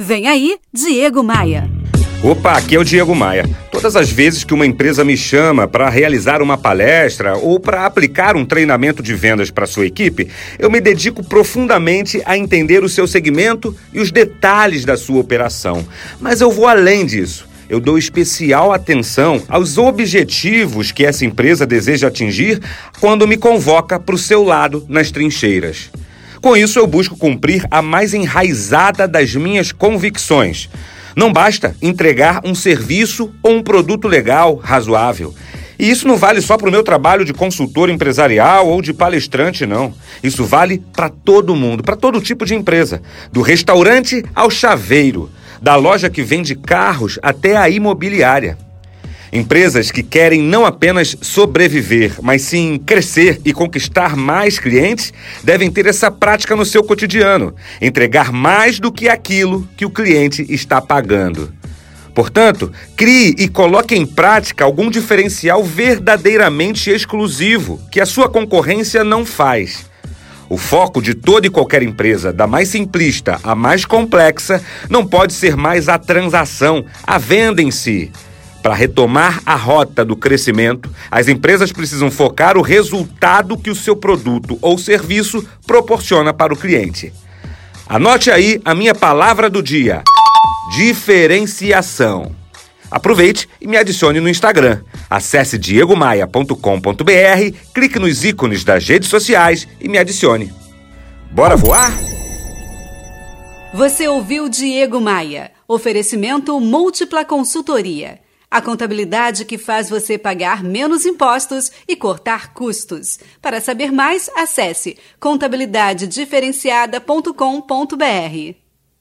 Vem aí, Diego Maia. Opa, aqui é o Diego Maia. Todas as vezes que uma empresa me chama para realizar uma palestra ou para aplicar um treinamento de vendas para sua equipe, eu me dedico profundamente a entender o seu segmento e os detalhes da sua operação. Mas eu vou além disso. Eu dou especial atenção aos objetivos que essa empresa deseja atingir quando me convoca para o seu lado nas trincheiras. Com isso, eu busco cumprir a mais enraizada das minhas convicções. Não basta entregar um serviço ou um produto legal, razoável. E isso não vale só para o meu trabalho de consultor empresarial ou de palestrante, não. Isso vale para todo mundo, para todo tipo de empresa. Do restaurante ao chaveiro, da loja que vende carros até a imobiliária. Empresas que querem não apenas sobreviver, mas sim crescer e conquistar mais clientes, devem ter essa prática no seu cotidiano, entregar mais do que aquilo que o cliente está pagando. Portanto, crie e coloque em prática algum diferencial verdadeiramente exclusivo que a sua concorrência não faz. O foco de toda e qualquer empresa, da mais simplista à mais complexa, não pode ser mais a transação, a venda em si. Para retomar a rota do crescimento, as empresas precisam focar o resultado que o seu produto ou serviço proporciona para o cliente. Anote aí a minha palavra do dia: diferenciação. Aproveite e me adicione no Instagram. Acesse diegomaia.com.br, clique nos ícones das redes sociais e me adicione. Bora voar? Você ouviu Diego Maia. Oferecimento Múltipla Consultoria. A contabilidade que faz você pagar menos impostos e cortar custos. Para saber mais, acesse contabilidadediferenciada.com.br.